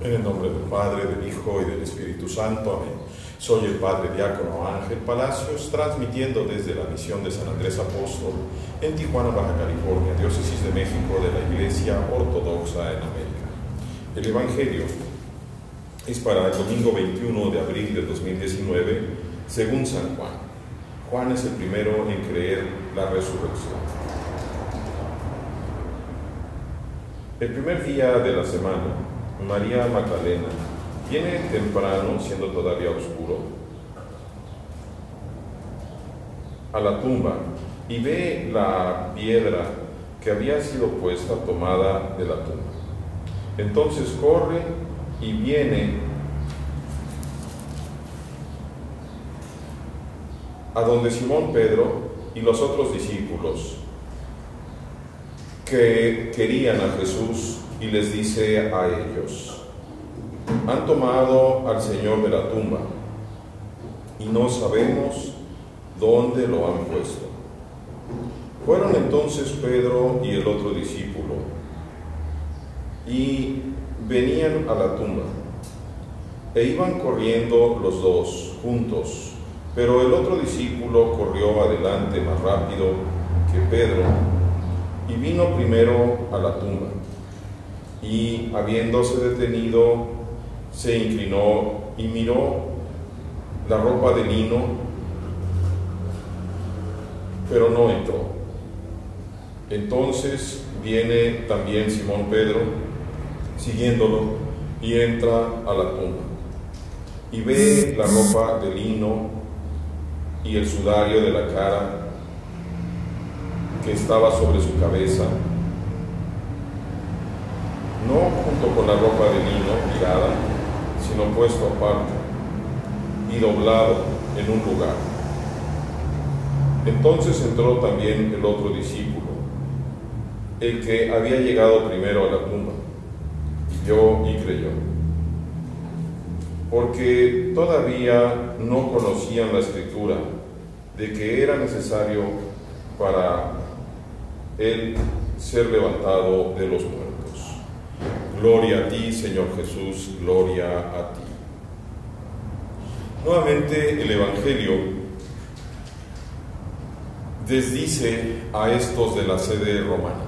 En el nombre del Padre, del Hijo y del Espíritu Santo. Amén. Soy el Padre Diácono Ángel Palacios, transmitiendo desde la misión de San Andrés Apóstol en Tijuana, Baja California, Diócesis de México de la Iglesia Ortodoxa en América. El Evangelio es para el domingo 21 de abril del 2019, según San Juan. Juan es el primero en creer la resurrección. El primer día de la semana, María Magdalena viene temprano, siendo todavía oscuro, a la tumba y ve la piedra que había sido puesta tomada de la tumba. Entonces corre y viene a donde Simón Pedro y los otros discípulos que querían a Jesús y les dice a ellos, han tomado al Señor de la tumba y no sabemos dónde lo han puesto. Fueron entonces Pedro y el otro discípulo y venían a la tumba e iban corriendo los dos juntos, pero el otro discípulo corrió adelante más rápido que Pedro y vino primero a la tumba y habiéndose detenido, se inclinó y miró la ropa de lino, pero no entró. Entonces viene también Simón Pedro, siguiéndolo, y entra a la tumba. Y ve la ropa de lino y el sudario de la cara que estaba sobre su cabeza no junto con la ropa de lino tirada, sino puesto aparte y doblado en un lugar. Entonces entró también el otro discípulo, el que había llegado primero a la tumba, y vio y creyó, porque todavía no conocían la escritura de que era necesario para él ser levantado de los muertos. Gloria a ti, Señor Jesús, gloria a ti. Nuevamente el Evangelio desdice a estos de la sede romana,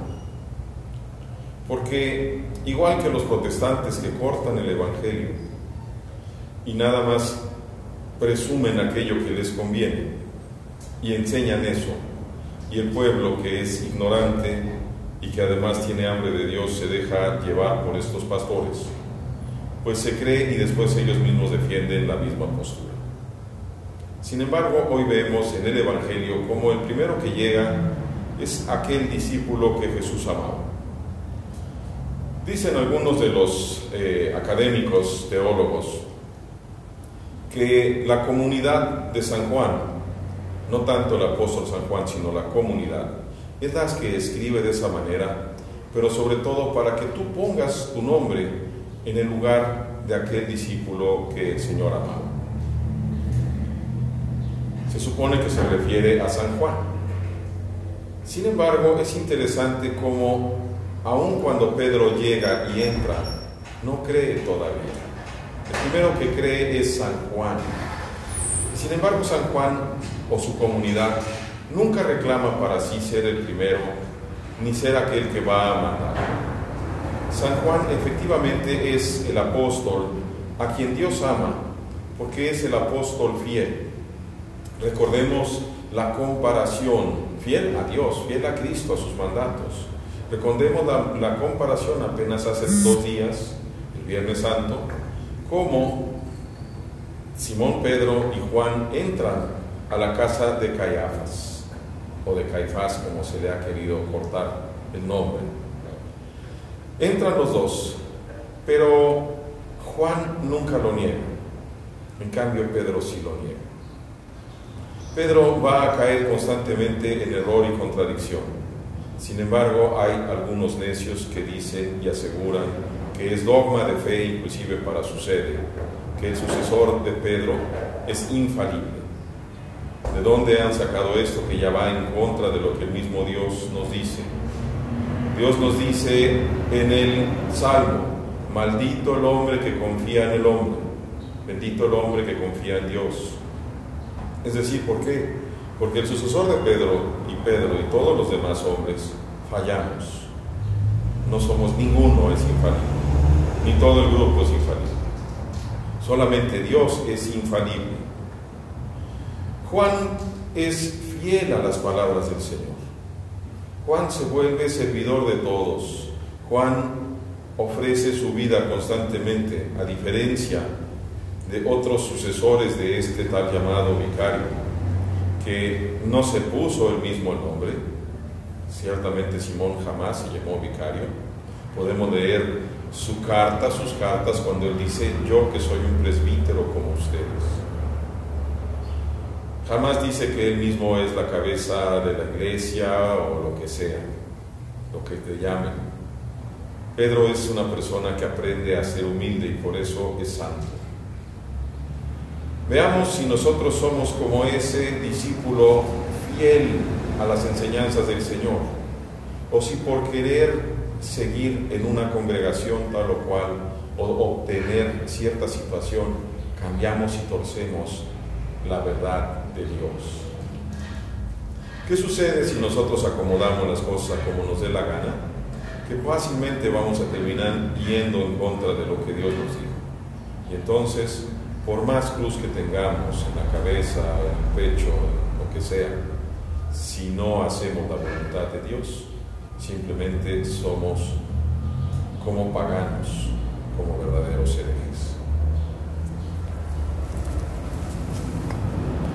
porque igual que los protestantes que cortan el Evangelio y nada más presumen aquello que les conviene y enseñan eso, y el pueblo que es ignorante y que además tiene hambre de Dios se deja llevar por estos pastores, pues se cree y después ellos mismos defienden la misma postura. Sin embargo, hoy vemos en el Evangelio como el primero que llega es aquel discípulo que Jesús amaba. Dicen algunos de los eh, académicos teólogos que la comunidad de San Juan, no tanto el apóstol San Juan, sino la comunidad, es las que escribe de esa manera, pero sobre todo para que tú pongas tu nombre en el lugar de aquel discípulo que el Señor amaba. Se supone que se refiere a San Juan. Sin embargo, es interesante cómo, aun cuando Pedro llega y entra, no cree todavía. El primero que cree es San Juan. Sin embargo, San Juan o su comunidad nunca reclama para sí ser el primero, ni ser aquel que va a mandar. San Juan efectivamente es el apóstol a quien Dios ama, porque es el apóstol fiel. Recordemos la comparación, fiel a Dios, fiel a Cristo, a sus mandatos. Recordemos la, comparación apenas hace dos días, el Viernes Santo, cómo Simón Pedro y Juan entran a la casa de Caifás o de Caifás, como se le ha querido cortar el nombre. Entran los dos, pero Juan nunca lo niega. En cambio, Pedro sí lo niega. Pedro va a caer constantemente en error y contradicción. Sin embargo, hay algunos necios que dicen y aseguran que es dogma de fe inclusive para su sede, que el sucesor de Pedro es infalible ¿De dónde han sacado esto que ya va en contra de lo que el mismo Dios nos dice? Dios nos dice en el Salmo, maldito el hombre que confía en el hombre, bendito el hombre que confía en Dios. Es decir, ¿por qué? Porque el sucesor de Pedro y Pedro y todos los demás hombres fallamos. No somos ninguno es infalible, ni todo el grupo es infalible. Solamente Dios es infalible. Juan es fiel a las palabras del Señor. Juan se vuelve servidor de todos. Juan ofrece su vida constantemente, a diferencia de otros sucesores de este tal llamado vicario, que no se puso el mismo nombre. Ciertamente Simón jamás se llamó vicario. Podemos leer su carta, sus cartas, cuando él dice, yo que soy un presbítero como ustedes. Jamás dice que él mismo es la cabeza de la iglesia o lo que sea, lo que te llamen. Pedro es una persona que aprende a ser humilde y por eso es santo. Veamos si nosotros somos como ese discípulo fiel a las enseñanzas del Señor, o si por querer seguir en una congregación tal o cual, o obtener cierta situación, cambiamos y torcemos la verdad Dios. ¿Qué sucede si nosotros acomodamos las cosas como nos dé la gana? Que fácilmente vamos a terminar yendo en contra de lo que Dios nos dijo. Y entonces, por más cruz que tengamos en la cabeza, en el pecho, en lo que sea, si no hacemos la voluntad de Dios, simplemente somos como paganos, como verdaderos seres